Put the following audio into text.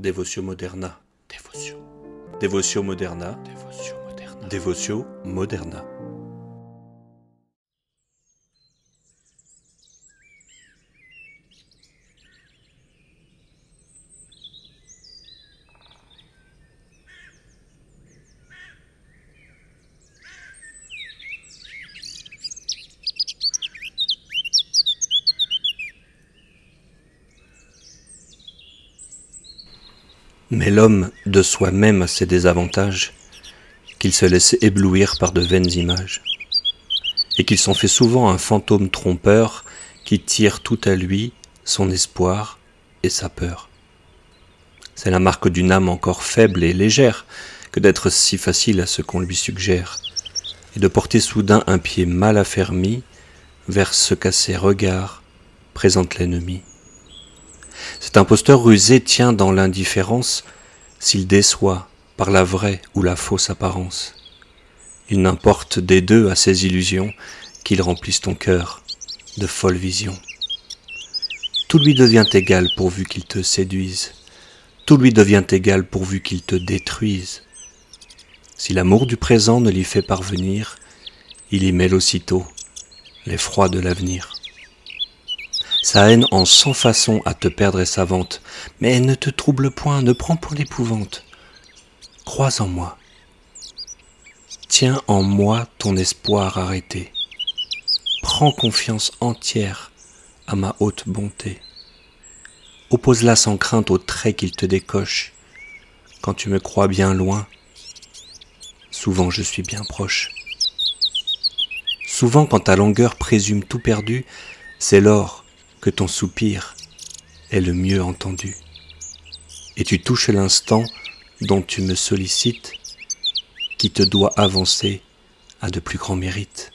Devotio moderna. Devotio. Devotio moderna. Devotio moderna. Devotio moderna. Mais l'homme de soi-même a ses désavantages, qu'il se laisse éblouir par de vaines images, et qu'il s'en fait souvent un fantôme trompeur qui tire tout à lui son espoir et sa peur. C'est la marque d'une âme encore faible et légère que d'être si facile à ce qu'on lui suggère, et de porter soudain un pied mal affermi vers ce qu'à ses regards présente l'ennemi. Cet imposteur rusé tient dans l'indifférence s'il déçoit par la vraie ou la fausse apparence. Il n'importe des deux à ses illusions qu'il remplisse ton cœur de folles visions. Tout lui devient égal pourvu qu'il te séduise. Tout lui devient égal pourvu qu'il te détruise. Si l'amour du présent ne l'y fait parvenir, il y mêle aussitôt l'effroi de l'avenir. Sa haine en cent façons à te perdre est savante, mais ne te trouble point, ne prends point l'épouvante. Crois en moi. Tiens en moi ton espoir arrêté. Prends confiance entière à ma haute bonté. Oppose-la sans crainte aux traits qu'il te décoche. Quand tu me crois bien loin, souvent je suis bien proche. Souvent quand ta langueur présume tout perdu, c'est l'or que ton soupir est le mieux entendu. Et tu touches l'instant dont tu me sollicites, qui te doit avancer à de plus grands mérites.